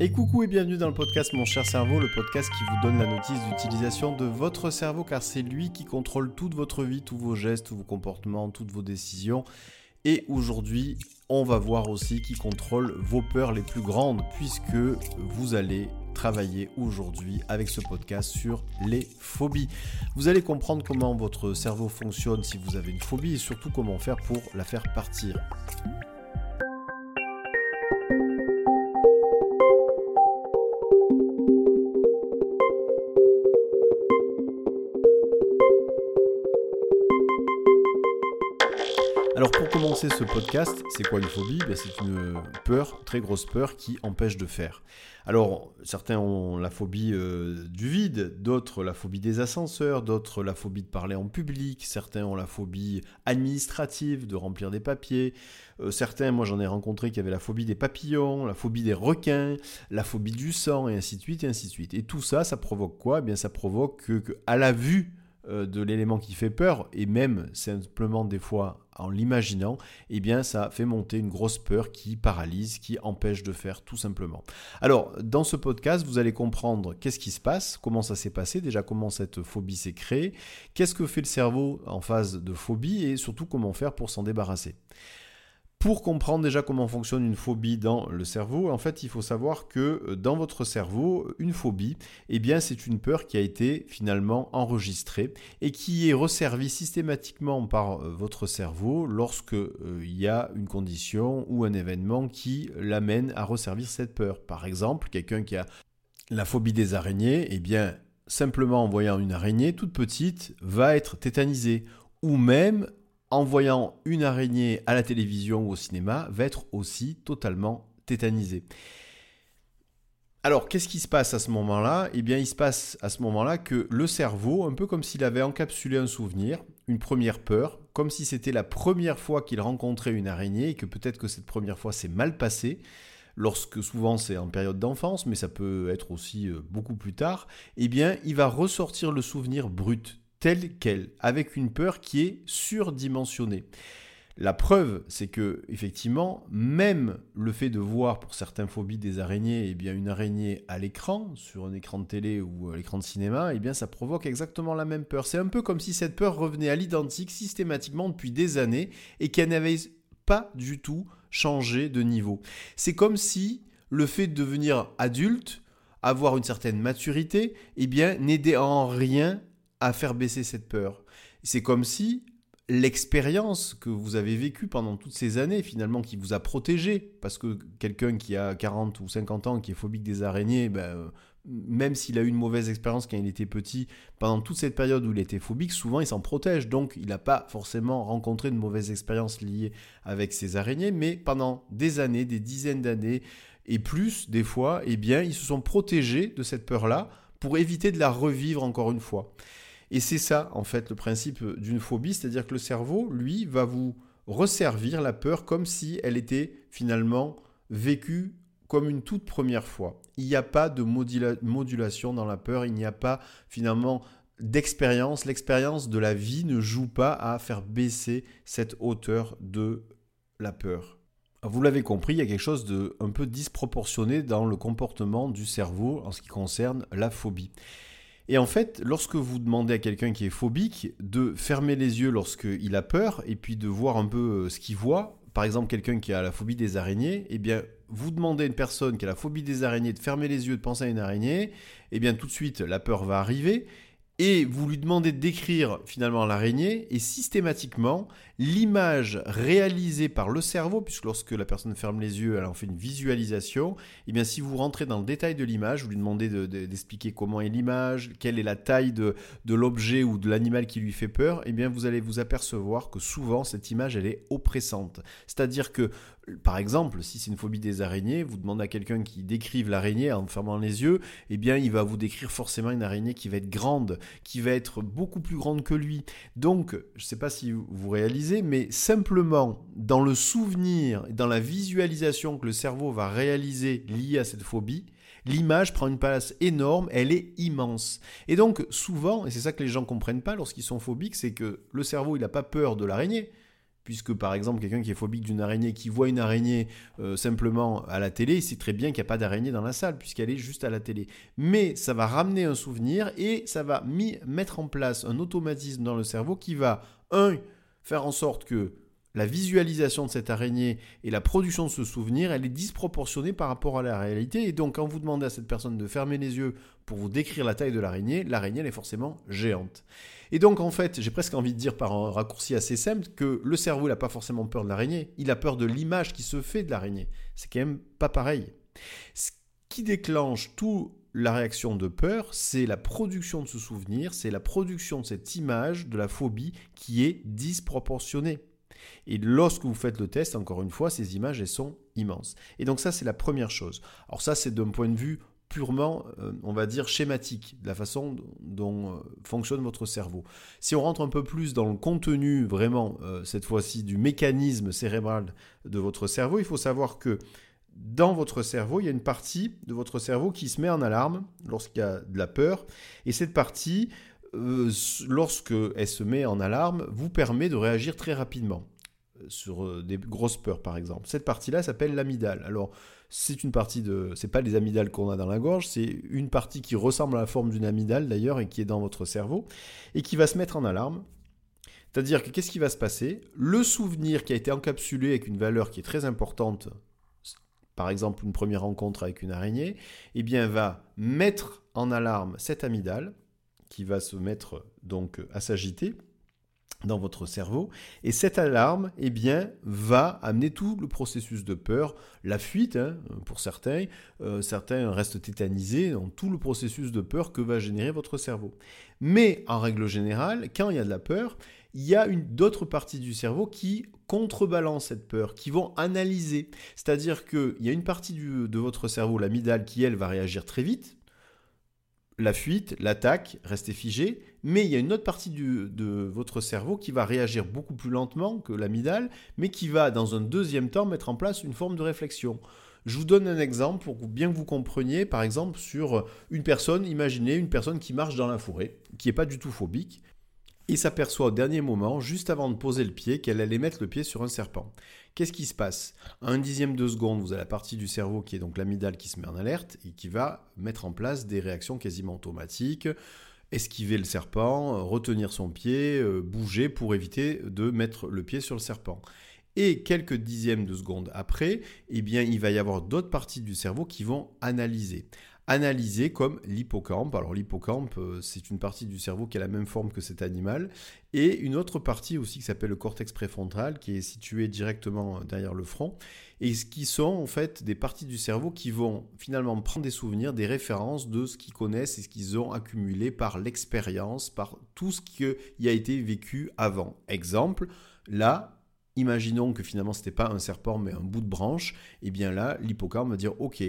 Et coucou et bienvenue dans le podcast Mon cher cerveau, le podcast qui vous donne la notice d'utilisation de votre cerveau car c'est lui qui contrôle toute votre vie, tous vos gestes, tous vos comportements, toutes vos décisions. Et aujourd'hui, on va voir aussi qui contrôle vos peurs les plus grandes puisque vous allez travailler aujourd'hui avec ce podcast sur les phobies. Vous allez comprendre comment votre cerveau fonctionne si vous avez une phobie et surtout comment faire pour la faire partir. Ce podcast, c'est quoi une phobie? Ben, C'est une peur, très grosse peur qui empêche de faire. Alors certains ont la phobie euh, du vide, d'autres la phobie des ascenseurs, d'autres la phobie de parler en public, certains ont la phobie administrative de remplir des papiers, euh, certains, moi j'en ai rencontré qui avaient la phobie des papillons, la phobie des requins, la phobie du sang et ainsi de suite et ainsi de suite. Et tout ça, ça provoque quoi? Eh bien ça provoque que, que à la vue euh, de l'élément qui fait peur, et même simplement des fois en l'imaginant, eh bien ça fait monter une grosse peur qui paralyse, qui empêche de faire tout simplement. Alors, dans ce podcast, vous allez comprendre qu'est-ce qui se passe, comment ça s'est passé, déjà comment cette phobie s'est créée, qu'est-ce que fait le cerveau en phase de phobie, et surtout comment faire pour s'en débarrasser. Pour comprendre déjà comment fonctionne une phobie dans le cerveau, en fait, il faut savoir que euh, dans votre cerveau, une phobie, eh bien, c'est une peur qui a été finalement enregistrée et qui est resservie systématiquement par euh, votre cerveau lorsque euh, il y a une condition ou un événement qui l'amène à resservir cette peur. Par exemple, quelqu'un qui a la phobie des araignées, eh bien, simplement en voyant une araignée toute petite, va être tétanisé ou même en voyant une araignée à la télévision ou au cinéma, va être aussi totalement tétanisé. Alors, qu'est-ce qui se passe à ce moment-là? Eh bien, il se passe à ce moment-là que le cerveau, un peu comme s'il avait encapsulé un souvenir, une première peur, comme si c'était la première fois qu'il rencontrait une araignée et que peut-être que cette première fois s'est mal passée, lorsque souvent c'est en période d'enfance, mais ça peut être aussi euh, beaucoup plus tard, eh bien, il va ressortir le souvenir brut, telle qu'elle, avec une peur qui est surdimensionnée. La preuve, c'est que effectivement, même le fait de voir pour certaines phobies des araignées, eh bien une araignée à l'écran, sur un écran de télé ou à l'écran de cinéma, eh bien ça provoque exactement la même peur. C'est un peu comme si cette peur revenait à l'identique systématiquement depuis des années et qu'elle n'avait pas du tout changé de niveau. C'est comme si le fait de devenir adulte, avoir une certaine maturité, eh bien n'aidait en rien à faire baisser cette peur. C'est comme si l'expérience que vous avez vécue pendant toutes ces années, finalement, qui vous a protégé, parce que quelqu'un qui a 40 ou 50 ans, qui est phobique des araignées, ben, euh, même s'il a eu une mauvaise expérience quand il était petit, pendant toute cette période où il était phobique, souvent il s'en protège. Donc il n'a pas forcément rencontré de mauvaises expériences liées avec ces araignées, mais pendant des années, des dizaines d'années et plus, des fois, eh bien, ils se sont protégés de cette peur-là pour éviter de la revivre encore une fois. Et c'est ça, en fait, le principe d'une phobie, c'est-à-dire que le cerveau, lui, va vous resservir la peur comme si elle était finalement vécue comme une toute première fois. Il n'y a pas de modulation dans la peur, il n'y a pas finalement d'expérience. L'expérience de la vie ne joue pas à faire baisser cette hauteur de la peur. Vous l'avez compris, il y a quelque chose de un peu disproportionné dans le comportement du cerveau en ce qui concerne la phobie. Et en fait, lorsque vous demandez à quelqu'un qui est phobique de fermer les yeux lorsqu'il a peur et puis de voir un peu euh, ce qu'il voit, par exemple quelqu'un qui a la phobie des araignées, eh bien vous demandez à une personne qui a la phobie des araignées de fermer les yeux, de penser à une araignée, eh bien tout de suite la peur va arriver et vous lui demandez de décrire finalement l'araignée, et systématiquement, l'image réalisée par le cerveau, puisque lorsque la personne ferme les yeux, elle en fait une visualisation, et eh bien si vous rentrez dans le détail de l'image, vous lui demandez d'expliquer comment est l'image, quelle est la taille de, de l'objet ou de l'animal qui lui fait peur, et eh bien vous allez vous apercevoir que souvent cette image, elle est oppressante. C'est-à-dire que par exemple, si c'est une phobie des araignées, vous demandez à quelqu'un qui décrive l'araignée en fermant les yeux, eh bien, il va vous décrire forcément une araignée qui va être grande, qui va être beaucoup plus grande que lui. Donc, je ne sais pas si vous réalisez, mais simplement dans le souvenir, dans la visualisation que le cerveau va réaliser liée à cette phobie, l'image prend une place énorme, elle est immense. Et donc, souvent, et c'est ça que les gens comprennent pas lorsqu'ils sont phobiques, c'est que le cerveau, il n'a pas peur de l'araignée, puisque par exemple quelqu'un qui est phobique d'une araignée, qui voit une araignée euh, simplement à la télé, il sait très bien qu'il n'y a pas d'araignée dans la salle, puisqu'elle est juste à la télé. Mais ça va ramener un souvenir et ça va mettre en place un automatisme dans le cerveau qui va, un, faire en sorte que la visualisation de cette araignée et la production de ce souvenir, elle est disproportionnée par rapport à la réalité. Et donc, quand vous demandez à cette personne de fermer les yeux pour vous décrire la taille de l'araignée, l'araignée, elle est forcément géante. Et donc, en fait, j'ai presque envie de dire par un raccourci assez simple que le cerveau, il n'a pas forcément peur de l'araignée, il a peur de l'image qui se fait de l'araignée. C'est quand même pas pareil. Ce qui déclenche tout la réaction de peur, c'est la production de ce souvenir, c'est la production de cette image de la phobie qui est disproportionnée. Et lorsque vous faites le test, encore une fois, ces images, elles sont immenses. Et donc ça, c'est la première chose. Alors ça, c'est d'un point de vue purement, euh, on va dire, schématique, de la façon dont euh, fonctionne votre cerveau. Si on rentre un peu plus dans le contenu, vraiment, euh, cette fois-ci, du mécanisme cérébral de votre cerveau, il faut savoir que dans votre cerveau, il y a une partie de votre cerveau qui se met en alarme lorsqu'il y a de la peur. Et cette partie, lorsque elle se met en alarme, vous permet de réagir très rapidement sur des grosses peurs par exemple. Cette partie-là s'appelle l'amygdale. Alors c'est une partie de, pas les amygdales qu'on a dans la gorge, c'est une partie qui ressemble à la forme d'une amygdale d'ailleurs et qui est dans votre cerveau et qui va se mettre en alarme. C'est-à-dire que qu'est-ce qui va se passer? Le souvenir qui a été encapsulé avec une valeur qui est très importante, par exemple une première rencontre avec une araignée, eh bien va mettre en alarme cette amygdale qui va se mettre donc à s'agiter dans votre cerveau. Et cette alarme, eh bien, va amener tout le processus de peur, la fuite, hein, pour certains, euh, certains restent tétanisés dans tout le processus de peur que va générer votre cerveau. Mais en règle générale, quand il y a de la peur, il y a d'autres parties du cerveau qui contrebalancent cette peur, qui vont analyser. C'est-à-dire qu'il y a une partie de votre cerveau, l'amygdale, qui elle va réagir très vite, la fuite, l'attaque, rester figé, mais il y a une autre partie de votre cerveau qui va réagir beaucoup plus lentement que l'amygdale, mais qui va dans un deuxième temps mettre en place une forme de réflexion. Je vous donne un exemple pour bien que vous compreniez, par exemple, sur une personne, imaginez une personne qui marche dans la forêt, qui n'est pas du tout phobique, et s'aperçoit au dernier moment, juste avant de poser le pied, qu'elle allait mettre le pied sur un serpent. Qu'est-ce qui se passe? À un dixième de seconde, vous avez la partie du cerveau qui est donc l'amygdale qui se met en alerte et qui va mettre en place des réactions quasiment automatiques, esquiver le serpent, retenir son pied, euh, bouger pour éviter de mettre le pied sur le serpent. Et quelques dixièmes de seconde après, eh bien, il va y avoir d'autres parties du cerveau qui vont analyser analysé comme l'hippocampe. Alors l'hippocampe, euh, c'est une partie du cerveau qui a la même forme que cet animal, et une autre partie aussi qui s'appelle le cortex préfrontal, qui est situé directement derrière le front, et ce qui sont en fait des parties du cerveau qui vont finalement prendre des souvenirs, des références de ce qu'ils connaissent et ce qu'ils ont accumulé par l'expérience, par tout ce qui a été vécu avant. Exemple, là, imaginons que finalement ce n'était pas un serpent mais un bout de branche, et eh bien là, l'hippocampe va dire ok,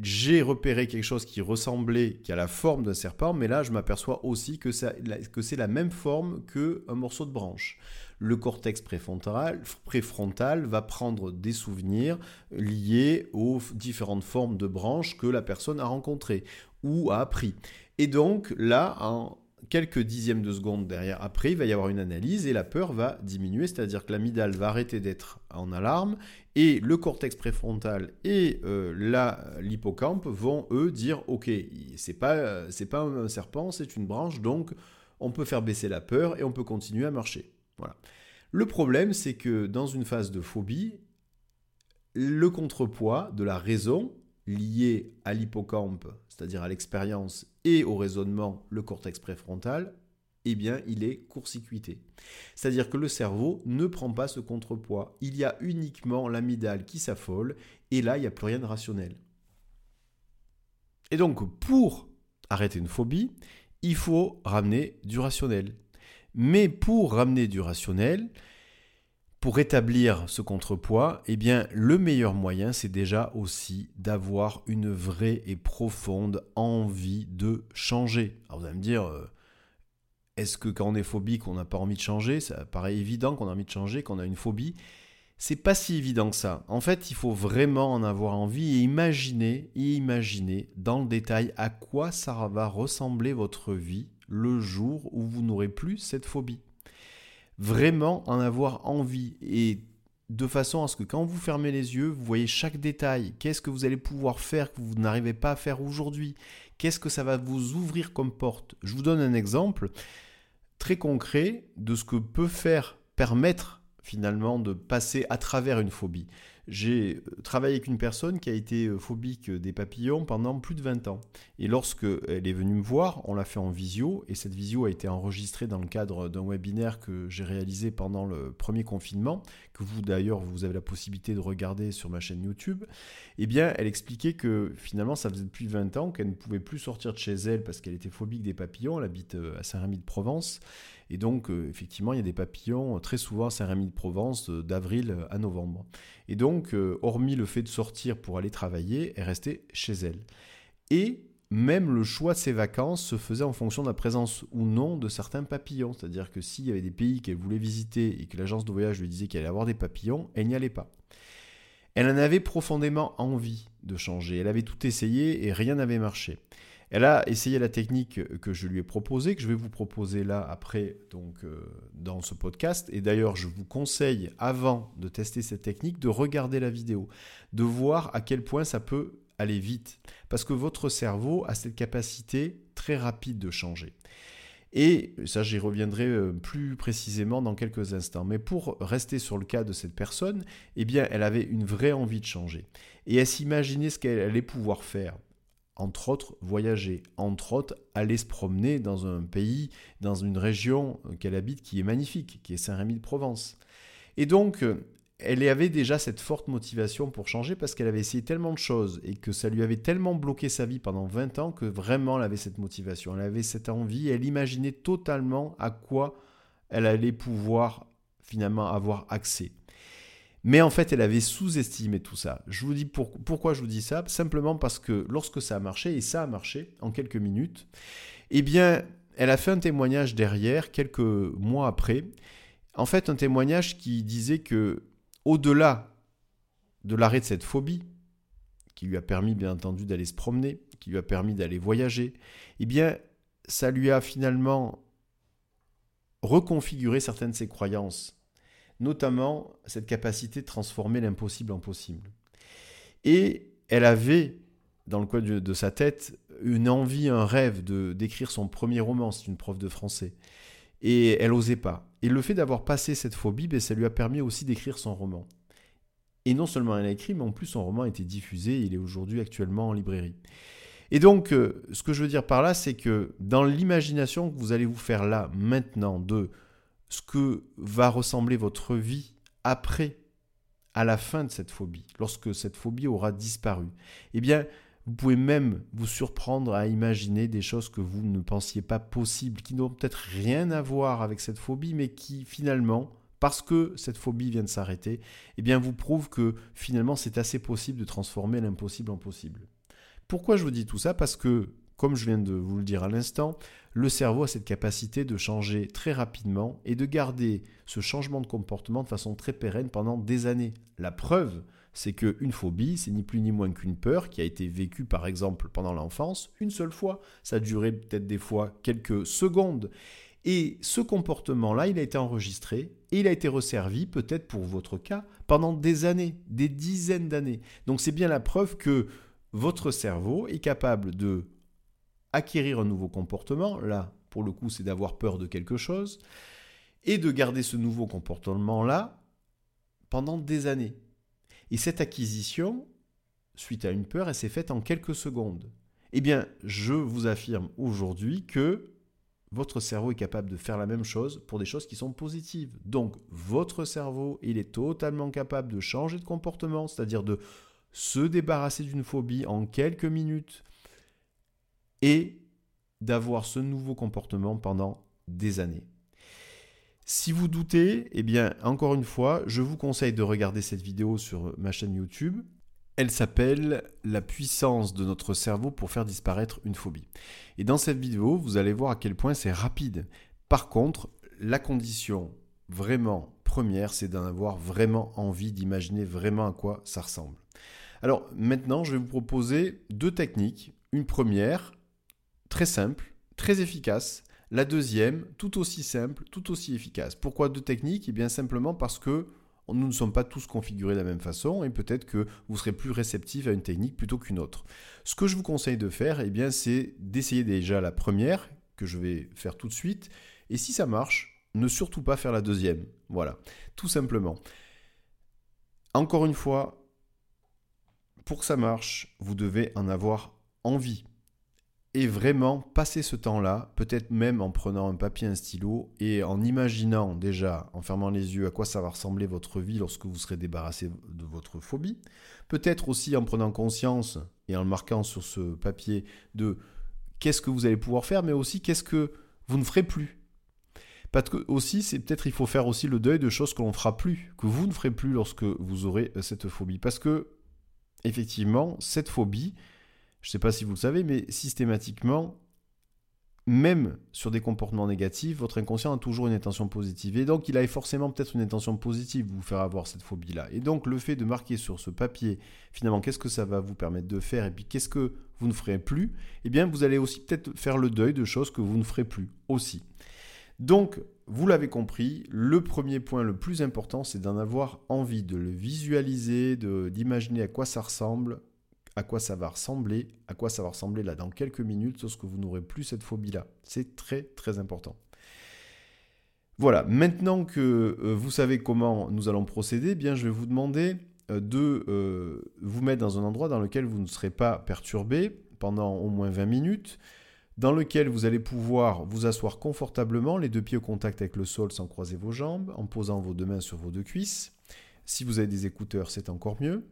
j'ai repéré quelque chose qui ressemblait, qui a la forme d'un serpent, mais là je m'aperçois aussi que, c'est la même forme qu'un morceau de branche. Le cortex préfrontal, préfrontal va prendre des souvenirs liés aux différentes formes de branches que la personne a rencontrées ou a appris. Et donc là, en quelques dixièmes de seconde derrière, après, il va y avoir une analyse et la peur va diminuer, c'est-à-dire que l'amygdale va arrêter d'être en alarme et le cortex préfrontal et euh, l'hippocampe vont eux dire ok, c'est pas pas un serpent, c'est une branche, donc on peut faire baisser la peur et on peut continuer à marcher. Voilà. Le problème, c'est que dans une phase de phobie, le contrepoids de la raison lié à l'hippocampe, c'est-à-dire à, l'expérience et au raisonnement, le cortex préfrontal, eh bien, il est court-circuité. C'est-à-dire que le cerveau ne prend pas ce contrepoids. Il y a uniquement l'amygdale qui s'affole, et là, il n'y a plus rien de rationnel. Et donc, pour arrêter une phobie, il faut ramener du rationnel. Mais pour ramener du rationnel, pour établir ce contrepoids, eh bien, le meilleur moyen, c'est déjà aussi d'avoir une vraie et profonde envie de changer. Alors vous allez me dire, euh, est-ce que quand on est phobique, on n'a pas envie de changer? Ça paraît évident qu'on a envie de changer, qu'on a une phobie. C'est pas si évident que ça. En fait, il faut vraiment en avoir envie et imaginer, imaginer dans le détail à quoi ça va ressembler votre vie le jour où vous n'aurez plus cette phobie. Vraiment en avoir envie et de façon à ce que quand vous fermez les yeux, vous voyez chaque détail. Qu'est-ce que vous allez pouvoir faire que vous n'arrivez pas à faire aujourd'hui? Qu'est-ce que ça va vous ouvrir comme porte? Je vous donne un exemple très concret de ce que peut faire permettre finalement de passer à travers une phobie. J'ai euh, travaillé avec une personne qui a été euh, phobique des papillons pendant plus de 20 ans. Et lorsque elle est venue me voir, on l'a fait en visio, et cette visio a été enregistrée dans le cadre d'un webinaire que j'ai réalisé pendant le premier confinement, que vous d'ailleurs vous avez la possibilité de regarder sur ma chaîne YouTube. Eh bien, elle expliquait que finalement, ça faisait depuis 20 ans qu'elle ne pouvait plus sortir de chez elle parce qu'elle était phobique des papillons. Elle habite euh, à Saint-Rémy-de-Provence. Et donc, euh, effectivement, il y a des papillons euh, très souvent à Saint-Rémy-de-Provence euh, d'avril à novembre. Et donc, hormis le fait de sortir pour aller travailler, elle restait chez elle. Et même le choix de ses vacances se faisait en fonction de la présence ou non de certains papillons. C'est-à-dire que s'il y avait des pays qu'elle voulait visiter et que l'agence de voyage lui disait qu'elle allait avoir des papillons, elle n'y allait pas. Elle en avait profondément envie de changer. Elle avait tout essayé et rien n'avait marché. Elle a essayé la technique que je lui ai proposée, que je vais vous proposer là après donc euh, dans ce podcast. Et d'ailleurs, je vous conseille avant de tester cette technique de regarder la vidéo, de voir à quel point ça peut aller vite, parce que votre cerveau a cette capacité très rapide de changer. Et ça, j'y reviendrai euh, plus précisément dans quelques instants. Mais pour rester sur le cas de cette personne, eh bien, elle avait une vraie envie de changer. Et elle s'imaginait ce qu'elle allait pouvoir faire entre autres, voyager, entre autres, aller se promener dans un pays, dans une région qu'elle habite qui est magnifique, qui est Saint-Rémy-de-Provence. Et donc, elle avait déjà cette forte motivation pour changer parce qu'elle avait essayé tellement de choses et que ça lui avait tellement bloqué sa vie pendant 20 ans que vraiment elle avait cette motivation, elle avait cette envie, elle imaginait totalement à quoi elle allait pouvoir finalement avoir accès. Mais en fait, elle avait sous-estimé tout ça. Je vous dis pourquoi je vous dis ça? Simplement parce que lorsque ça a marché, et ça a marché en quelques minutes, eh bien, elle a fait un témoignage derrière, quelques mois après. En fait, un témoignage qui disait que, au-delà de l'arrêt de cette phobie, qui lui a permis, bien entendu, d'aller se promener, qui lui a permis d'aller voyager, eh bien, ça lui a finalement reconfiguré certaines de ses croyances notamment cette capacité de transformer l'impossible en possible. Et elle avait, dans le coin de, sa tête, une envie, un rêve de d'écrire son premier roman, c'est une prof de français. Et elle n'osait pas. Et le fait d'avoir passé cette phobie, ben, ça lui a permis aussi d'écrire son roman. Et non seulement elle a écrit, mais en plus son roman a été diffusé, il est aujourd'hui actuellement en librairie. Et donc, euh, ce que je veux dire par là, c'est que dans l'imagination que vous allez vous faire là, maintenant, de ce que va ressembler votre vie après, à la fin de cette phobie, lorsque cette phobie aura disparu. Eh bien, vous pouvez même vous surprendre à imaginer des choses que vous ne pensiez pas possibles, qui n'ont peut-être rien à voir avec cette phobie, mais qui finalement, parce que cette phobie vient de s'arrêter, eh bien vous prouvent que finalement c'est assez possible de transformer l'impossible en possible. Pourquoi je vous dis tout ça? Parce que comme je viens de vous le dire à l'instant, le cerveau a cette capacité de changer très rapidement et de garder ce changement de comportement de façon très pérenne pendant des années. La preuve, c'est qu'une phobie, c'est ni plus ni moins qu'une peur qui a été vécue par exemple pendant l'enfance une seule fois. Ça a duré peut-être des fois quelques secondes. Et ce comportement-là, il a été enregistré et il a été resservi, peut-être pour votre cas, pendant des années, des dizaines d'années. Donc c'est bien la preuve que votre cerveau est capable de acquérir un nouveau comportement, là, pour le coup, c'est d'avoir peur de quelque chose, et de garder ce nouveau comportement-là pendant des années. Et cette acquisition, suite à une peur, elle s'est faite en quelques secondes. Eh bien, je vous affirme aujourd'hui que votre cerveau est capable de faire la même chose pour des choses qui sont positives. Donc, votre cerveau, il est totalement capable de changer de comportement, c'est-à-dire de se débarrasser d'une phobie en quelques minutes, et d'avoir ce nouveau comportement pendant des années. Si vous doutez, eh bien, encore une fois, je vous conseille de regarder cette vidéo sur ma chaîne YouTube. Elle s'appelle La puissance de notre cerveau pour faire disparaître une phobie. Et dans cette vidéo, vous allez voir à quel point c'est rapide. Par contre, la condition vraiment première, c'est d'en avoir vraiment envie, d'imaginer vraiment à quoi ça ressemble. Alors maintenant, je vais vous proposer deux techniques. Une première, très simple, très efficace, La deuxième, tout aussi simple, tout aussi efficace. Pourquoi deux techniques? Eh bien simplement parce que nous ne sommes pas tous configurés de la même façon et peut-être que vous serez plus réceptif à une technique plutôt qu'une autre. Ce que je vous conseille de faire, eh bien, c'est d'essayer déjà la première, que je vais faire tout de suite, et si ça marche, ne surtout pas faire la deuxième. Voilà, tout simplement. Encore une fois, pour que ça marche, vous devez en avoir envie et vraiment passer ce temps-là, peut-être même en prenant un papier, un stylo et en imaginant déjà, en fermant les yeux, à quoi ça va ressembler votre vie lorsque vous serez débarrassé de votre phobie. Peut-être aussi en prenant conscience et en le marquant sur ce papier de qu'est-ce que vous allez pouvoir faire, mais aussi qu'est-ce que vous ne ferez plus. Parce que aussi, c'est peut-être il faut faire aussi le deuil de choses que l'on ne fera plus, que vous ne ferez plus lorsque vous aurez cette phobie. Parce que effectivement, cette phobie, je ne sais pas si vous le savez, mais systématiquement, même sur des comportements négatifs, votre inconscient a toujours une intention positive. Et donc, il a forcément peut-être une intention positive de vous faire avoir cette phobie-là. Et donc, le fait de marquer sur ce papier, finalement, qu'est-ce que ça va vous permettre de faire et puis qu'est-ce que vous ne ferez plus, eh bien, vous allez aussi peut-être faire le deuil de choses que vous ne ferez plus aussi. Donc, vous l'avez compris, le premier point le plus important, c'est d'en avoir envie, de le visualiser, d'imaginer à quoi ça ressemble, à quoi ça va ressembler, à quoi ça va ressembler là dans quelques minutes, lorsque vous n'aurez plus cette phobie-là. C'est très très important. Voilà, maintenant que euh, vous savez comment nous allons procéder, eh bien je vais vous demander euh, de euh, vous mettre dans un endroit dans lequel vous ne serez pas perturbé pendant au moins 20 minutes, dans lequel vous allez pouvoir vous asseoir confortablement, les deux pieds au contact avec le sol sans croiser vos jambes, en posant vos deux mains sur vos deux cuisses. Si vous avez des écouteurs, c'est encore mieux.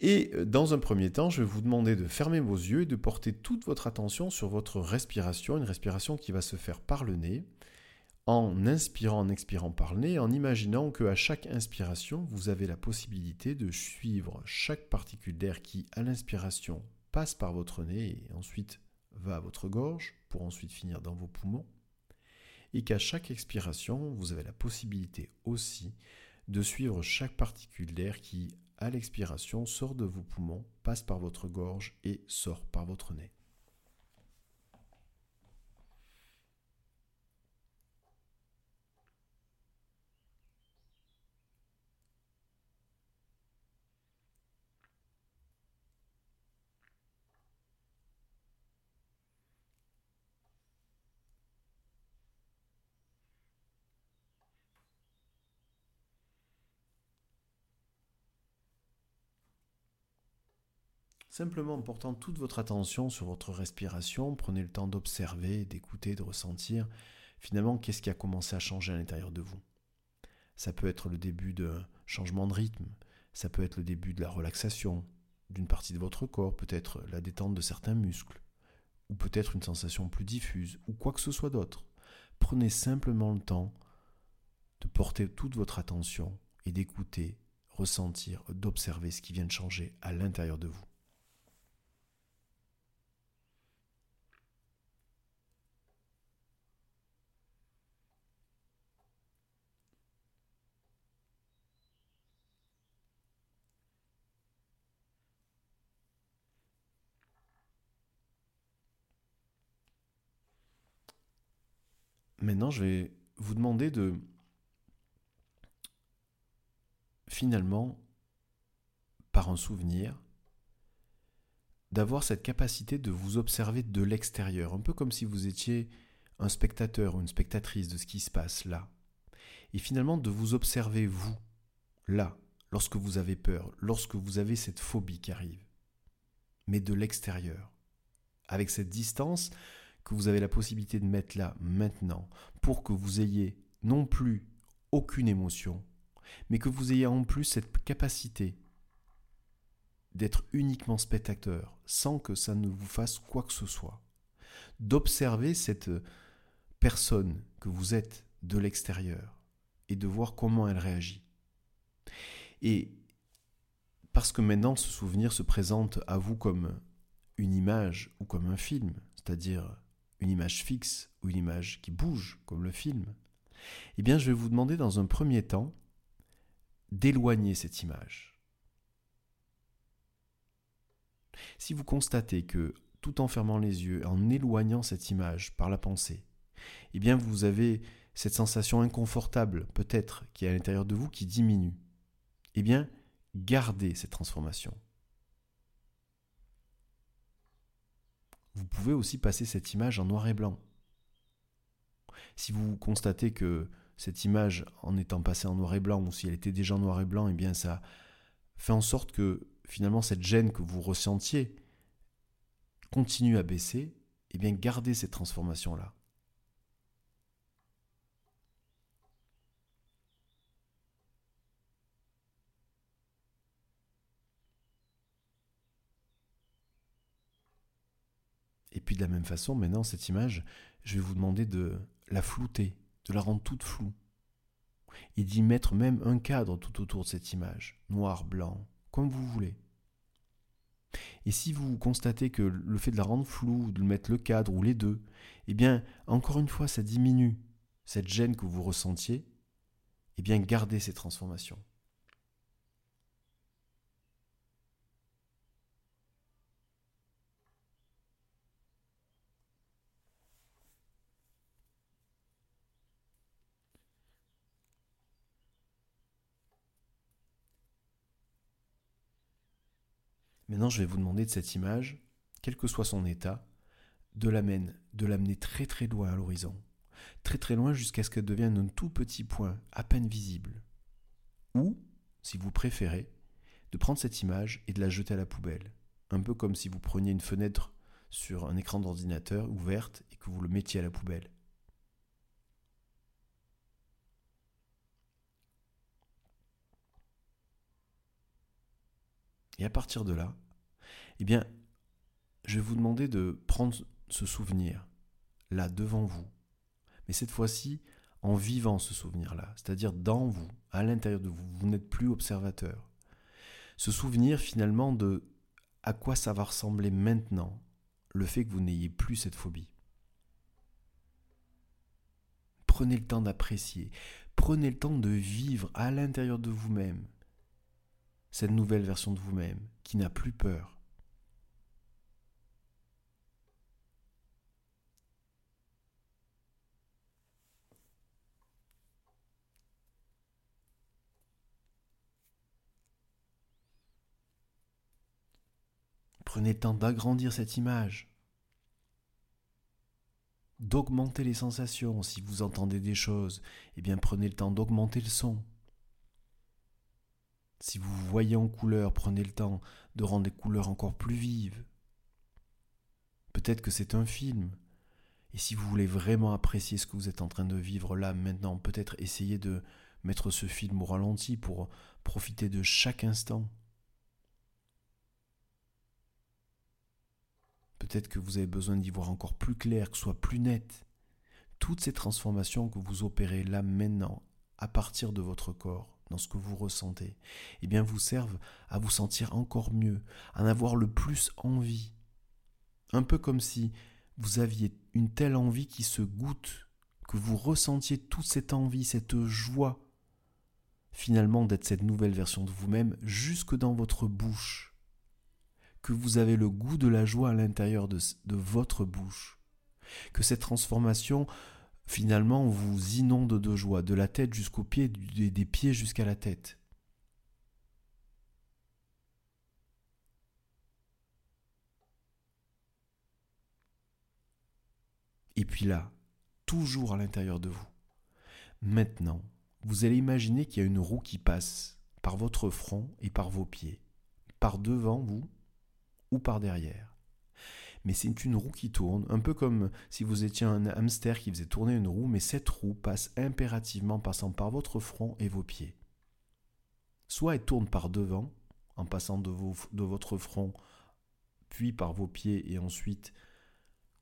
Et euh, dans un premier temps, je vais vous demander de fermer vos yeux et de porter toute votre attention sur votre respiration, une respiration qui va se faire par le nez, en inspirant, en expirant par le nez, en imaginant qu'à chaque inspiration, vous avez la possibilité de suivre chaque particule d'air qui, à l'inspiration, passe par votre nez et ensuite va à votre gorge pour ensuite finir dans vos poumons. Et qu'à chaque expiration, vous avez la possibilité aussi de suivre chaque particule d'air qui, à l'expiration, sort de vos poumons, passe par votre gorge et sort par votre nez. Simplement en portant toute votre attention sur votre respiration, prenez le temps d'observer, d'écouter, de ressentir finalement qu'est-ce qui a commencé à changer à l'intérieur de vous. Ça peut être le début d'un changement de rythme, ça peut être le début de la relaxation d'une partie de votre corps, peut-être la détente de certains muscles, ou peut-être une sensation plus diffuse, ou quoi que ce soit d'autre. Prenez simplement le temps de porter toute votre attention et d'écouter, ressentir, d'observer ce qui vient de changer à l'intérieur de vous. Maintenant, je vais vous demander de finalement, par un souvenir, d'avoir cette capacité de vous observer de l'extérieur, un peu comme si vous étiez un spectateur ou une spectatrice de ce qui se passe là. Et finalement de vous observer vous, là, lorsque vous avez peur, lorsque vous avez cette phobie qui arrive, mais de l'extérieur, avec cette distance que vous avez la possibilité de mettre là maintenant pour que vous ayez non plus aucune émotion, mais que vous ayez en plus cette capacité d'être uniquement spectateur sans que ça ne vous fasse quoi que ce soit, d'observer cette personne que vous êtes de l'extérieur et de voir comment elle réagit. Et parce que maintenant ce souvenir se présente à vous comme une image ou comme un film, c'est-à-dire une image fixe ou une image qui bouge, comme le film, eh bien je vais vous demander dans un premier temps d'éloigner cette image. Si vous constatez que, tout en fermant les yeux, en éloignant cette image par la pensée, eh bien vous avez cette sensation inconfortable, peut-être, qui est à l'intérieur de vous, qui diminue. Eh bien, gardez cette transformation. Vous pouvez aussi passer cette image en noir et blanc. Si vous constatez que cette image, en étant passée en noir et blanc, ou si elle était déjà en noir et blanc, eh bien ça fait en sorte que finalement cette gêne que vous ressentiez continue à baisser, eh bien gardez cette transformation-là. Et puis de la même façon, maintenant, cette image, je vais vous demander de la flouter, de la rendre toute floue. Et d'y mettre même un cadre tout autour de cette image, noir, blanc, comme vous voulez. Et si vous constatez que le fait de la rendre floue, de mettre le cadre ou les deux, eh bien, encore une fois, ça diminue cette gêne que vous ressentiez, eh bien, gardez ces transformations. Maintenant, je vais vous demander de cette image, quel que soit son état, de l'amener, de l'amener très très loin à l'horizon, très très loin jusqu'à ce qu'elle devienne un tout petit point, à peine visible. Ou, si vous préférez, de prendre cette image et de la jeter à la poubelle, un peu comme si vous preniez une fenêtre sur un écran d'ordinateur ouverte et que vous le mettiez à la poubelle. Et à partir de là, eh bien, je vais vous demander de prendre ce souvenir là devant vous, mais cette fois-ci en vivant ce souvenir-là, c'est-à-dire dans vous, à l'intérieur de vous. Vous n'êtes plus observateur. Ce souvenir finalement de à quoi ça va ressembler maintenant, le fait que vous n'ayez plus cette phobie. Prenez le temps d'apprécier, prenez le temps de vivre à l'intérieur de vous-même cette nouvelle version de vous-même qui n'a plus peur. Prenez le temps d'agrandir cette image, d'augmenter les sensations. Si vous entendez des choses, eh bien prenez le temps d'augmenter le son. Si vous voyez en couleur, prenez le temps de rendre les couleurs encore plus vives. Peut-être que c'est un film. Et si vous voulez vraiment apprécier ce que vous êtes en train de vivre là, maintenant, peut-être essayez de mettre ce film au ralenti pour profiter de chaque instant. Peut-être que vous avez besoin d'y voir encore plus clair, que ce soit plus net. Toutes ces transformations que vous opérez là maintenant, à partir de votre corps, dans ce que vous ressentez, eh bien vous servent à vous sentir encore mieux, à en avoir le plus envie. Un peu comme si vous aviez une telle envie qui se goûte, que vous ressentiez toute cette envie, cette joie, finalement d'être cette nouvelle version de vous-même jusque dans votre bouche, que vous avez le goût de la joie à l'intérieur de, votre bouche, que cette transformation finalement vous inonde de joie, de la tête jusqu'aux pieds, des pieds jusqu'à la tête. Et puis là, toujours à l'intérieur de vous, maintenant, vous allez imaginer qu'il y a une roue qui passe par votre front et par vos pieds, par devant vous ou par derrière mais c'est une roue qui tourne, un peu comme si vous étiez un hamster qui faisait tourner une roue, mais cette roue passe impérativement passant par votre front et vos pieds. Soit elle tourne par devant, en passant de, de votre front, puis par vos pieds, et ensuite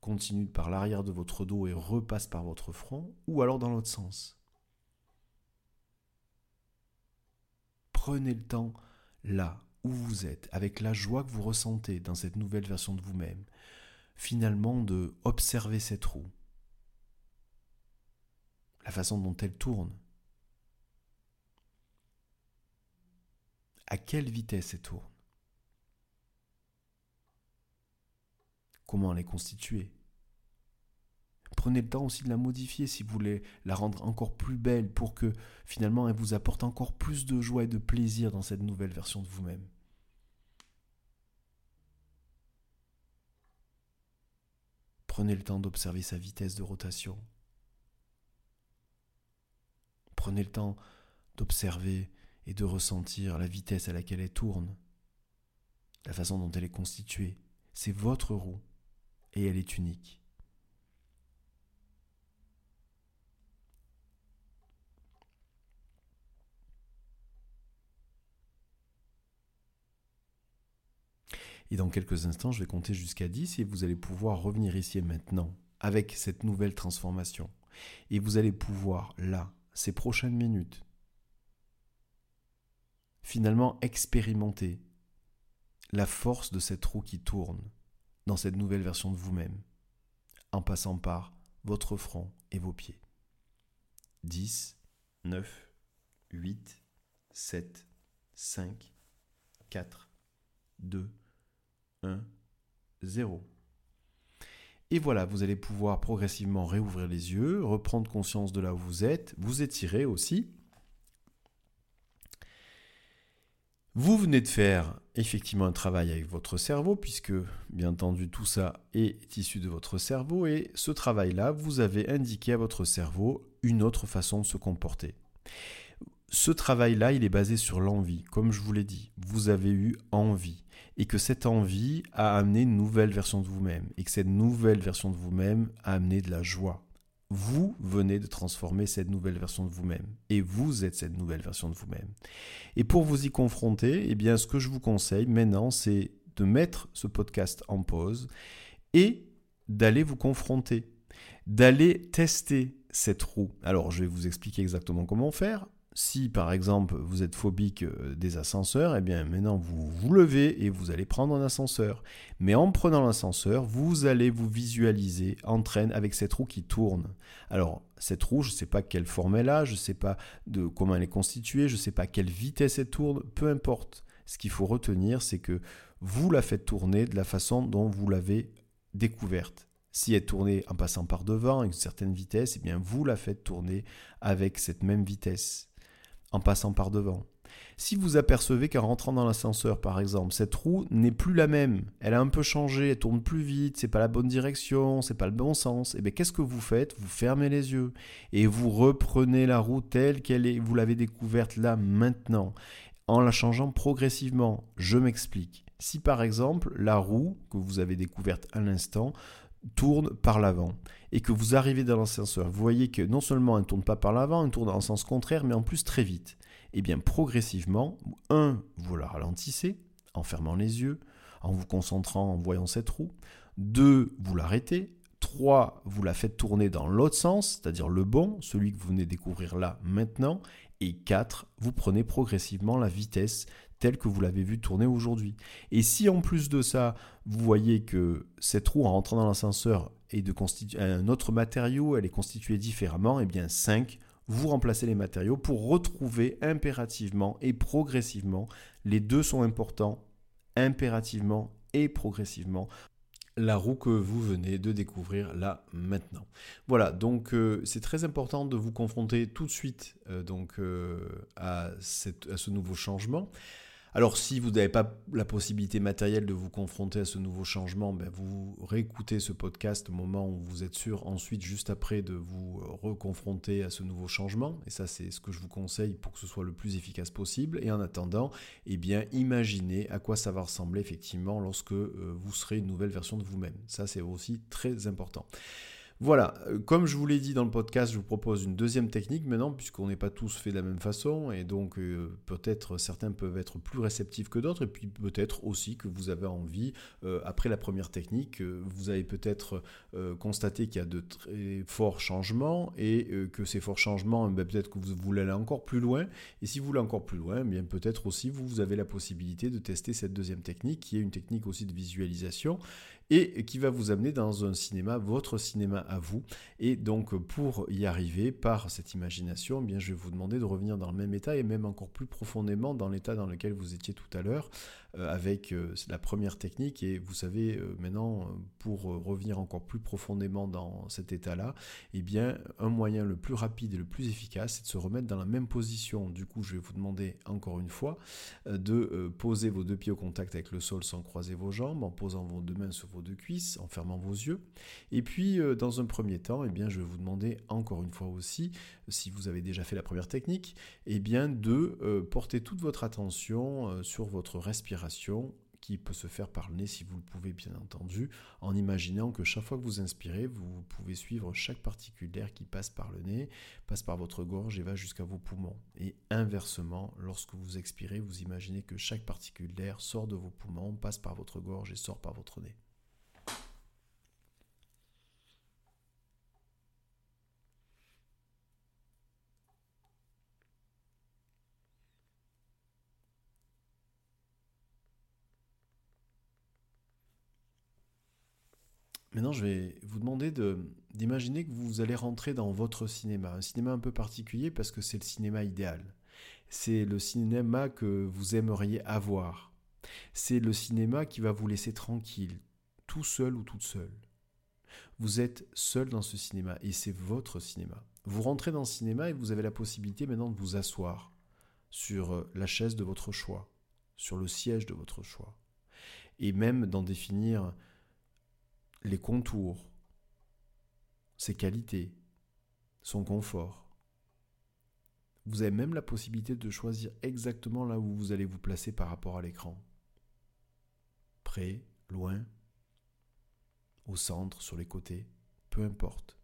continue par l'arrière de votre dos et repasse par votre front, ou alors dans l'autre sens. Prenez le temps là où vous êtes, avec la joie que vous ressentez dans cette nouvelle version de vous-même, finalement de observer cette roue, la façon dont elle tourne, à quelle vitesse elle tourne, comment elle est constituée, Prenez le temps aussi de la modifier si vous voulez la rendre encore plus belle pour que finalement elle vous apporte encore plus de joie et de plaisir dans cette nouvelle version de vous-même. Prenez le temps d'observer sa vitesse de rotation. Prenez le temps d'observer et de ressentir la vitesse à laquelle elle tourne, la façon dont elle est constituée. C'est votre roue et elle est unique. Et dans quelques instants, je vais compter jusqu'à 10 et vous allez pouvoir revenir ici et maintenant avec cette nouvelle transformation. Et vous allez pouvoir, là, ces prochaines minutes, finalement expérimenter la force de cette roue qui tourne dans cette nouvelle version de vous-même, en passant par votre front et vos pieds. 10, 9, 8, 7, 5, 4, 2, 1, 0. Et voilà, vous allez pouvoir progressivement réouvrir les yeux, reprendre conscience de là où vous êtes, vous étirer aussi. Vous venez de faire effectivement un travail avec votre cerveau, puisque bien entendu tout ça est issu de votre cerveau, et ce travail-là, vous avez indiqué à votre cerveau une autre façon de se comporter. Ce travail-là, il est basé sur l'envie, comme je vous l'ai dit. Vous avez eu envie et que cette envie a amené une nouvelle version de vous-même, et que cette nouvelle version de vous-même a amené de la joie. Vous venez de transformer cette nouvelle version de vous-même, et vous êtes cette nouvelle version de vous-même. Et pour vous y confronter, eh bien, ce que je vous conseille maintenant, c'est de mettre ce podcast en pause et d'aller vous confronter, d'aller tester cette roue. Alors, je vais vous expliquer exactement comment faire si par exemple vous êtes phobique euh, des ascenseurs, eh bien maintenant vous vous levez et vous allez prendre un ascenseur. Mais en prenant l'ascenseur, vous allez vous visualiser en train avec cette roue qui tourne. Alors cette roue, je ne sais pas quelle forme elle a, je ne sais pas de comment elle est constituée, je ne sais pas quelle vitesse elle tourne, peu importe. Ce qu'il faut retenir, c'est que vous la faites tourner de la façon dont vous l'avez découverte. Si elle tournée en passant par devant à une certaine vitesse, eh bien vous la faites tourner avec cette même vitesse en passant par devant. Si vous apercevez qu'en rentrant dans l'ascenseur, par exemple, cette roue n'est plus la même, elle a un peu changé, elle tourne plus vite, c'est pas la bonne direction, c'est pas le bon sens, et eh bien qu'est-ce que vous faites? Vous fermez les yeux et vous reprenez la roue telle qu'elle est, vous l'avez découverte là maintenant, en la changeant progressivement. Je m'explique. Si par exemple la roue que vous avez découverte à l'instant tourne par l'avant et que vous arrivez dans l'ascenseur, vous voyez que non seulement elle ne tourne pas par l'avant, elle tourne le sens contraire, mais en plus très vite. Eh bien progressivement, un, vous la ralentissez en fermant les yeux, en vous concentrant en voyant cette roue. Deux, vous l'arrêtez. Trois, vous la faites tourner dans l'autre sens, c'est-à-dire le bon, celui que vous venez découvrir là maintenant. Et quatre, vous prenez progressivement la vitesse tel que vous l'avez vu tourner aujourd'hui. Et si en plus de ça, vous voyez que cette roue en rentrant dans l'ascenseur est de constituer un autre matériau, elle est constituée différemment, et eh bien 5, vous remplacez les matériaux pour retrouver impérativement et progressivement, les deux sont importants, impérativement et progressivement, la roue que vous venez de découvrir là maintenant. Voilà, donc euh, c'est très important de vous confronter tout de suite euh, donc, euh, à, ce nouveau changement. Alors si vous n'avez pas la possibilité matérielle de vous confronter à ce nouveau changement, ben vous réécoutez ce podcast au moment où vous êtes sûr ensuite, juste après, de vous reconfronter à ce nouveau changement. Et ça, c'est ce que je vous conseille pour que ce soit le plus efficace possible. Et en attendant, eh bien, imaginez à quoi ça va ressembler effectivement lorsque euh, vous serez une nouvelle version de vous-même. Ça, c'est aussi très important. Voilà, euh, comme je vous l'ai dit dans le podcast, je vous propose une deuxième technique maintenant, puisqu'on n'est pas tous faits de la même façon, et donc euh, peut-être certains peuvent être plus réceptifs que d'autres, et puis peut-être aussi que vous avez envie, euh, après la première technique, vous avez peut-être constaté qu'il y a de très forts changements, et que ces forts changements, ben, peut-être que vous voulez aller encore plus loin, et si vous voulez encore plus loin, bien peut-être aussi vous avez la possibilité de tester cette deuxième technique, qui est une technique aussi de visualisation, et qui va vous amener dans un cinéma, votre cinéma à vous. Et donc pour y arriver par cette imagination, eh bien je vais vous demander de revenir dans le même état et même encore plus profondément dans l'état dans lequel vous étiez tout à l'heure, avec euh, la première technique. Et vous savez, euh, maintenant, pour revenir encore plus profondément dans cet état-là, eh bien, un moyen le plus rapide et le plus efficace, c'est de se remettre dans la même position. Du coup, je vais vous demander encore une fois de poser vos deux pieds au contact avec le sol sans croiser vos jambes, en posant vos deux mains sur vos deux cuisses, en fermant vos yeux. Et puis, dans un premier temps, eh bien, je vais vous demander encore une fois aussi, si vous avez déjà fait la première technique, eh bien, de porter toute votre attention sur votre respiration qui peut se faire par le nez si vous le pouvez bien entendu, en imaginant que chaque fois que vous inspirez, vous pouvez suivre chaque particule d'air qui passe par le nez, passe par votre gorge et va jusqu'à vos poumons. Et inversement, lorsque vous expirez, vous imaginez que chaque particule d'air sort de vos poumons, passe par votre gorge et sort par votre nez. Maintenant, je vais vous demander d'imaginer que vous allez rentrer dans votre cinéma. Un cinéma un peu particulier parce que c'est le cinéma idéal. C'est le cinéma que vous aimeriez avoir. C'est le cinéma qui va vous laisser tranquille, tout seul ou toute seule. Vous êtes seul dans ce cinéma et c'est votre cinéma. Vous rentrez dans ce cinéma et vous avez la possibilité maintenant de vous asseoir sur la chaise de votre choix, sur le siège de votre choix, et même d'en définir les contours, ses qualités, son confort. Vous avez même la possibilité de choisir exactement là où vous allez vous placer par rapport à l'écran. Près, loin, au centre, sur les côtés, peu importe.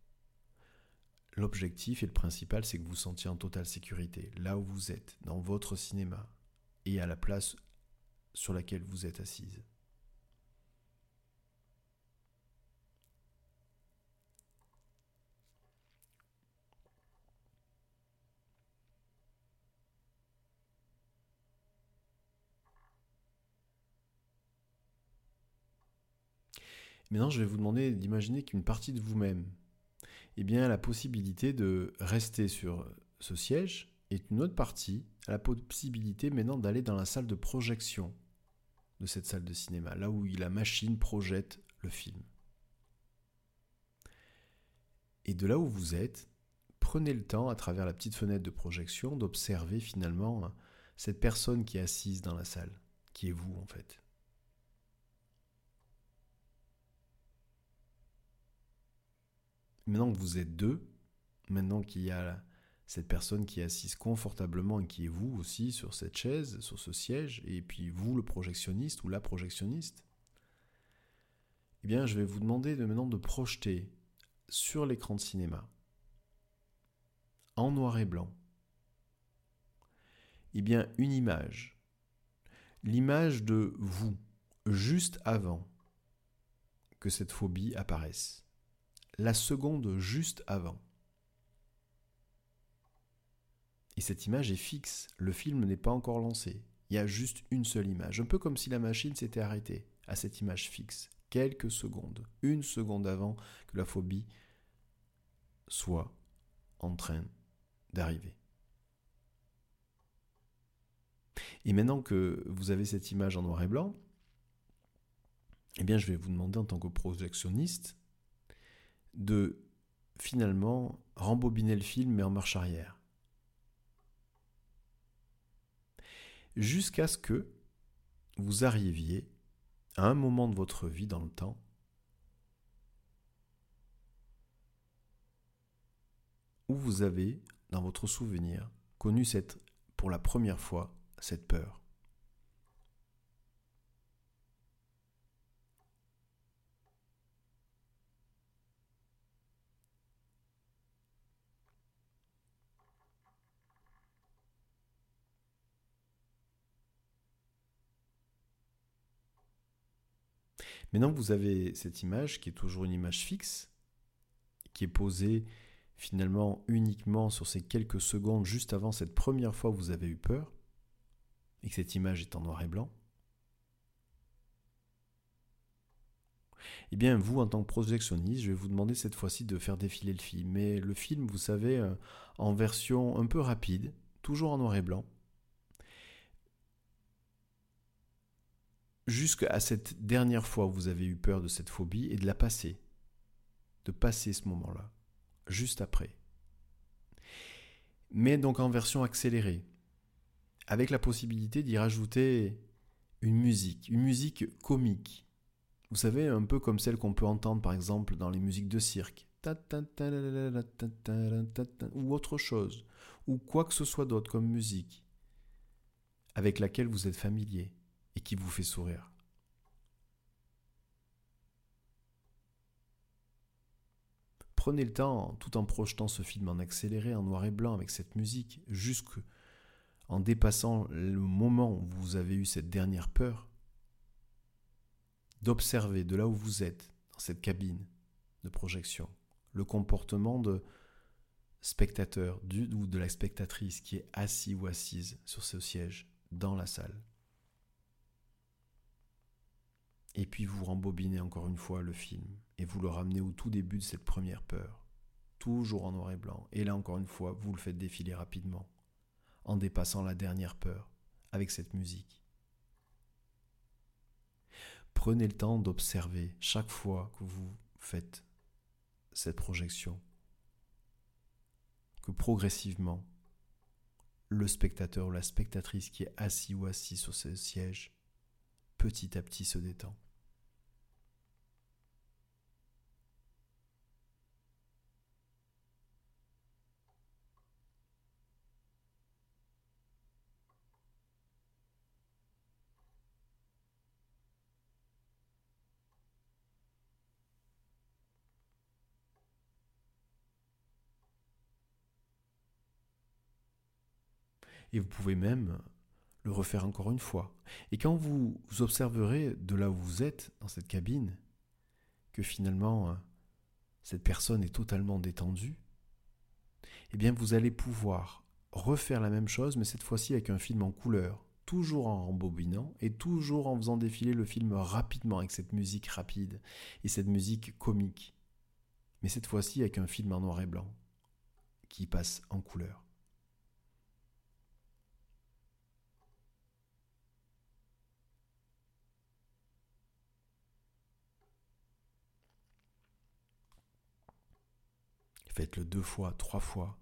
L'objectif et le principal, c'est que vous sentiez en totale sécurité, là où vous êtes, dans votre cinéma, et à la place sur laquelle vous êtes assise. Maintenant, je vais vous demander d'imaginer qu'une partie de vous-même eh bien, a la possibilité de rester sur ce siège et une autre partie a la possibilité maintenant d'aller dans la salle de projection de cette salle de cinéma, là où la machine projette le film. Et de là où vous êtes, prenez le temps, à travers la petite fenêtre de projection, d'observer finalement cette personne qui est assise dans la salle, qui est vous en fait. Maintenant que vous êtes deux, maintenant qu'il y a cette personne qui est assise confortablement et qui est vous aussi sur cette chaise, sur ce siège, et puis vous le projectionniste ou la projectionniste, eh bien je vais vous demander de maintenant de projeter sur l'écran de cinéma, en noir et blanc, eh bien une image, l'image de vous, juste avant que cette phobie apparaisse la seconde juste avant. Et cette image est fixe, le film n'est pas encore lancé, il y a juste une seule image, un peu comme si la machine s'était arrêtée à cette image fixe, quelques secondes, une seconde avant que la phobie soit en train d'arriver. Et maintenant que vous avez cette image en noir et blanc, eh bien je vais vous demander en tant que projectionniste de finalement rembobiner le film mais en marche arrière. Jusqu'à ce que vous arriviez à un moment de votre vie dans le temps où vous avez, dans votre souvenir, connu cette, pour la première fois cette peur. Maintenant vous avez cette image qui est toujours une image fixe, qui est posée finalement uniquement sur ces quelques secondes juste avant cette première fois où vous avez eu peur, et que cette image est en noir et blanc, eh bien, vous, en tant que projectionniste, je vais vous demander cette fois-ci de faire défiler le film. Mais le film, vous savez, euh, en version un peu rapide, toujours en noir et blanc. Jusqu'à cette dernière fois où vous avez eu peur de cette phobie et de la passer. De passer ce moment-là, juste après. Mais donc en version accélérée, avec la possibilité d'y rajouter une musique, une musique comique. Vous savez, un peu comme celle qu'on peut entendre par exemple dans les musiques de cirque, ou autre chose, ou quoi que ce soit d'autre comme musique, avec laquelle vous êtes familier et qui vous fait sourire. Prenez le temps, tout en projetant ce film en accéléré, en noir et blanc, avec cette musique, jusqu'en dépassant le moment où vous avez eu cette dernière peur, d'observer de là où vous êtes, dans cette cabine de projection, le comportement de spectateur du, ou de la spectatrice qui est assis ou assise sur ce siège dans la salle. Et puis vous rembobinez encore une fois le film et vous le ramenez au tout début de cette première peur, toujours en noir et blanc. Et là encore une fois, vous le faites défiler rapidement, en dépassant la dernière peur avec cette musique. Prenez le temps d'observer chaque fois que vous faites cette projection, que progressivement, le spectateur ou la spectatrice qui est assis ou assis sur ce siège, petit à petit se détend. Et vous pouvez même le refaire encore une fois. Et quand vous observerez de là où vous êtes, dans cette cabine, que finalement euh, cette personne est totalement détendue, eh bien vous allez pouvoir refaire la même chose, mais cette fois-ci avec un film en couleur, toujours en rembobinant et toujours en faisant défiler le film rapidement avec cette musique rapide et cette musique comique. Mais cette fois-ci avec un film en noir et blanc qui passe en couleur. Faites-le deux fois, trois fois,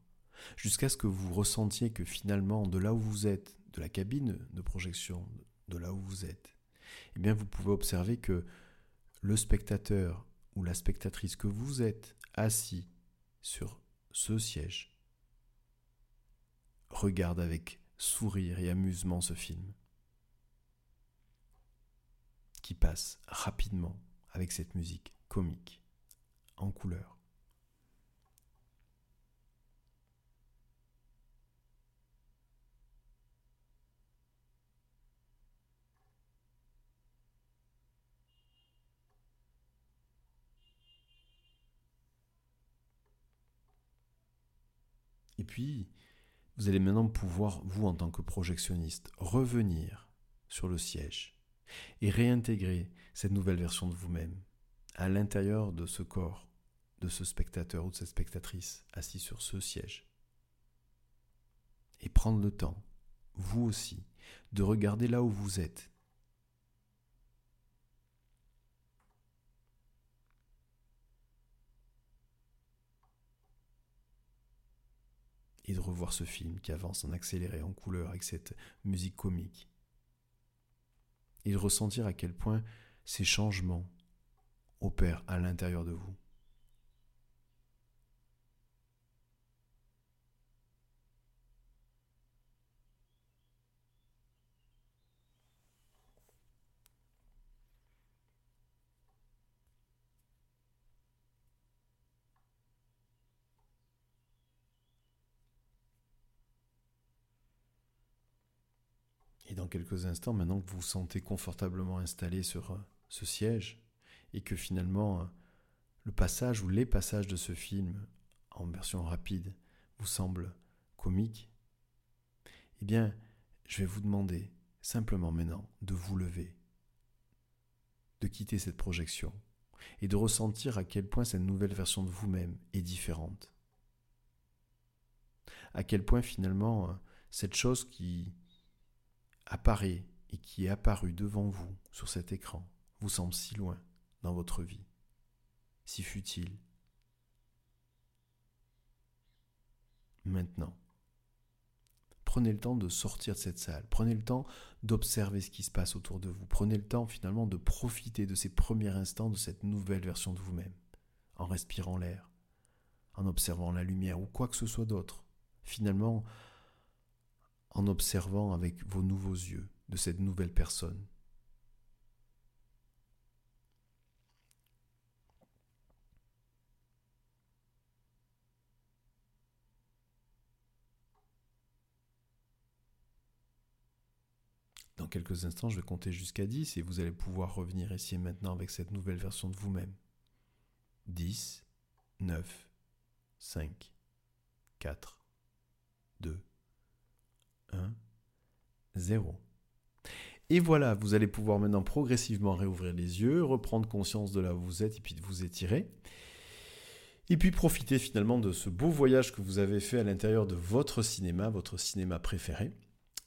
jusqu'à ce que vous ressentiez que finalement, de là où vous êtes, de la cabine de projection, de là où vous êtes, eh bien vous pouvez observer que le spectateur ou la spectatrice que vous êtes assis sur ce siège regarde avec sourire et amusement ce film qui passe rapidement avec cette musique comique en couleur. Puis, vous allez maintenant pouvoir, vous en tant que projectionniste, revenir sur le siège et réintégrer cette nouvelle version de vous-même à l'intérieur de ce corps, de ce spectateur ou de cette spectatrice assis sur ce siège. Et prendre le temps, vous aussi, de regarder là où vous êtes et de revoir ce film qui avance en accéléré, en couleur, avec cette musique comique. Et de ressentir à quel point ces changements opèrent à l'intérieur de vous. Dans quelques instants, maintenant que vous vous sentez confortablement installé sur euh, ce siège, et que finalement euh, le passage ou les passages de ce film en version rapide vous semblent comiques, eh bien, je vais vous demander simplement maintenant de vous lever, de quitter cette projection et de ressentir à quel point cette nouvelle version de vous-même est différente. À quel point finalement euh, cette chose qui apparaît et qui est apparu devant vous sur cet écran vous semble si loin dans votre vie, si futile. Maintenant, prenez le temps de sortir de cette salle, prenez le temps d'observer ce qui se passe autour de vous, prenez le temps finalement de profiter de ces premiers instants de cette nouvelle version de vous-même, en respirant l'air, en observant la lumière ou quoi que ce soit d'autre. Finalement, en observant avec vos nouveaux yeux de cette nouvelle personne. Dans quelques instants, je vais compter jusqu'à 10 et vous allez pouvoir revenir ici et maintenant avec cette nouvelle version de vous-même. 10, 9, 5, 4, 2, 1, 0. Et voilà, vous allez pouvoir maintenant progressivement réouvrir les yeux, reprendre conscience de là où vous êtes et puis de vous étirer. Et puis profiter finalement de ce beau voyage que vous avez fait à l'intérieur de votre cinéma, votre cinéma préféré.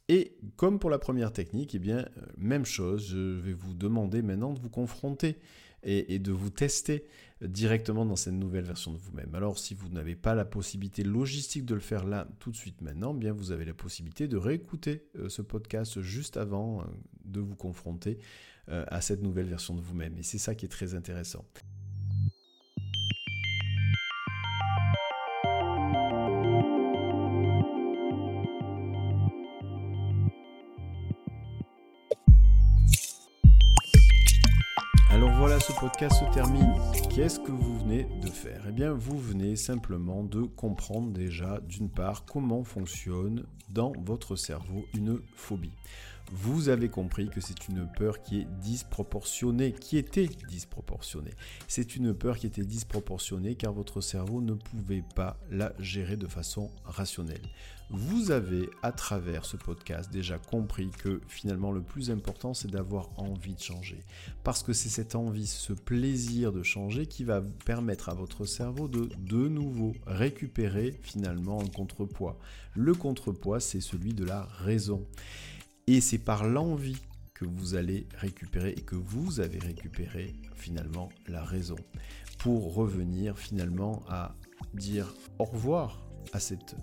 Et comme pour la première technique, eh bien, euh, même chose, je vais vous demander maintenant de vous confronter et, de vous tester directement dans cette nouvelle version de vous-même. Alors si vous n'avez pas la possibilité logistique de le faire là tout de suite maintenant, eh bien vous avez la possibilité de réécouter euh, ce podcast juste avant euh, de vous confronter à cette nouvelle version de vous-même. Et c'est ça qui est très intéressant. Podcast se termine, qu'est-ce que vous venez de faire? Eh bien, vous venez simplement de comprendre déjà, d'une part, comment fonctionne dans votre cerveau une phobie. Vous avez compris que c'est une peur qui est disproportionnée, qui était disproportionnée. C'est une peur qui était disproportionnée car votre cerveau ne pouvait pas la gérer de façon rationnelle. Vous avez, à travers ce podcast, déjà compris que finalement le plus important, c'est d'avoir envie de changer. Parce que c'est cette envie, ce plaisir de changer qui va permettre à votre cerveau de de nouveau récupérer finalement un contrepoids. Le contrepoids, c'est celui de la raison. Et c'est par l'envie que vous allez récupérer et que vous avez récupéré finalement la raison pour revenir finalement à dire au revoir à cette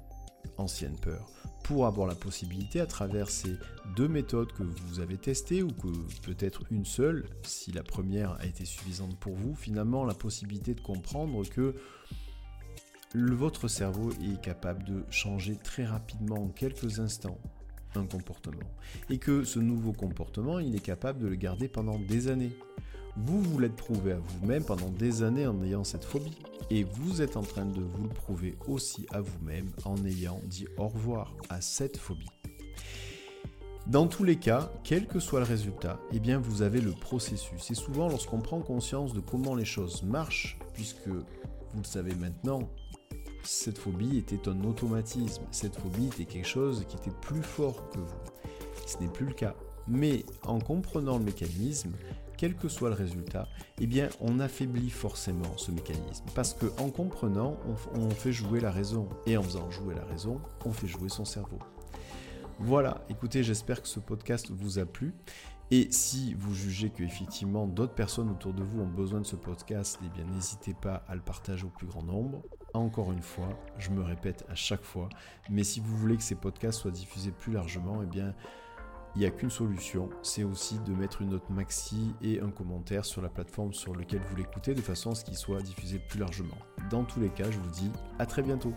ancienne peur pour avoir la possibilité à travers ces deux méthodes que vous avez testées ou que peut-être une seule, si la première a été suffisante pour vous, finalement la possibilité de comprendre que votre cerveau est capable de changer très rapidement en quelques instants un comportement et que ce nouveau comportement, il est capable de le garder pendant des années. Vous vous l'êtes prouvé à vous-même pendant des années en ayant cette phobie. Et vous êtes en train de vous le prouver aussi à vous-même en ayant dit au revoir à cette phobie. Dans tous les cas, quel que soit le résultat, eh bien vous avez le processus. Et souvent lorsqu'on prend conscience de comment les choses marchent, puisque vous le savez maintenant, cette phobie était un automatisme. Cette phobie était quelque chose qui était plus fort que vous. Ce n'est plus le cas. Mais en comprenant le mécanisme, quel que soit le résultat, eh bien, on affaiblit forcément ce mécanisme. Parce qu'en comprenant, on, fait jouer la raison. Et en faisant jouer la raison, on fait jouer son cerveau. Voilà, écoutez, j'espère que ce podcast vous a plu. Et si vous jugez que effectivement d'autres personnes autour de vous ont besoin de ce podcast, eh bien n'hésitez pas à le partager au plus grand nombre. Encore une fois, je me répète à chaque fois, mais si vous voulez que ces podcasts soient diffusés plus largement, eh bien il n'y a qu'une solution, c'est aussi de mettre une note maxi et un commentaire sur la plateforme sur laquelle vous l'écoutez de façon à ce qu'il soit diffusé plus largement. Dans tous les cas, je vous dis à très bientôt.